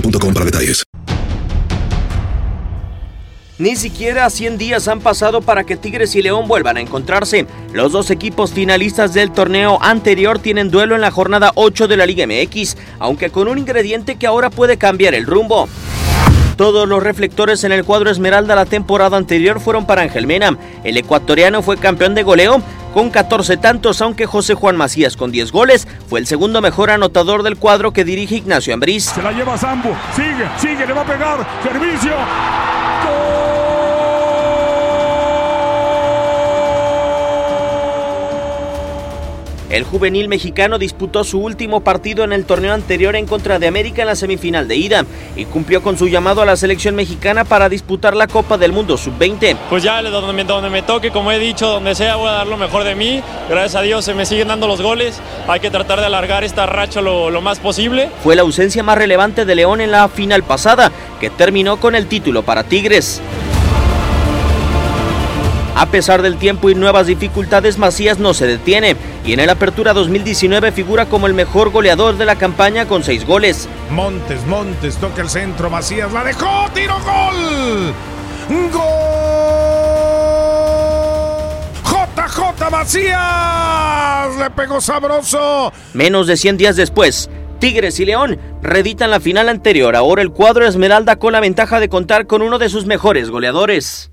para detalles. Ni siquiera 100 días han pasado para que Tigres y León vuelvan a encontrarse. Los dos equipos finalistas del torneo anterior tienen duelo en la jornada 8 de la Liga MX, aunque con un ingrediente que ahora puede cambiar el rumbo. Todos los reflectores en el cuadro Esmeralda la temporada anterior fueron para Ángel Mena. El ecuatoriano fue campeón de goleo con 14 tantos, aunque José Juan Macías con 10 goles fue el segundo mejor anotador del cuadro que dirige Ignacio Ambriz. Se la lleva Zambo. Sigue, sigue, le va a pegar. Servicio. El juvenil mexicano disputó su último partido en el torneo anterior en contra de América en la semifinal de ida y cumplió con su llamado a la selección mexicana para disputar la Copa del Mundo Sub-20. Pues ya donde donde me toque, como he dicho, donde sea voy a dar lo mejor de mí. Gracias a Dios se me siguen dando los goles. Hay que tratar de alargar esta racha lo, lo más posible. Fue la ausencia más relevante de León en la final pasada, que terminó con el título para Tigres. A pesar del tiempo y nuevas dificultades, Macías no se detiene y en el Apertura 2019 figura como el mejor goleador de la campaña con seis goles. Montes, Montes, toca el centro. Macías la dejó. Tiro, gol. Gol. JJ Macías. Le pegó sabroso. Menos de 100 días después, Tigres y León reeditan la final anterior. Ahora el cuadro Esmeralda con la ventaja de contar con uno de sus mejores goleadores.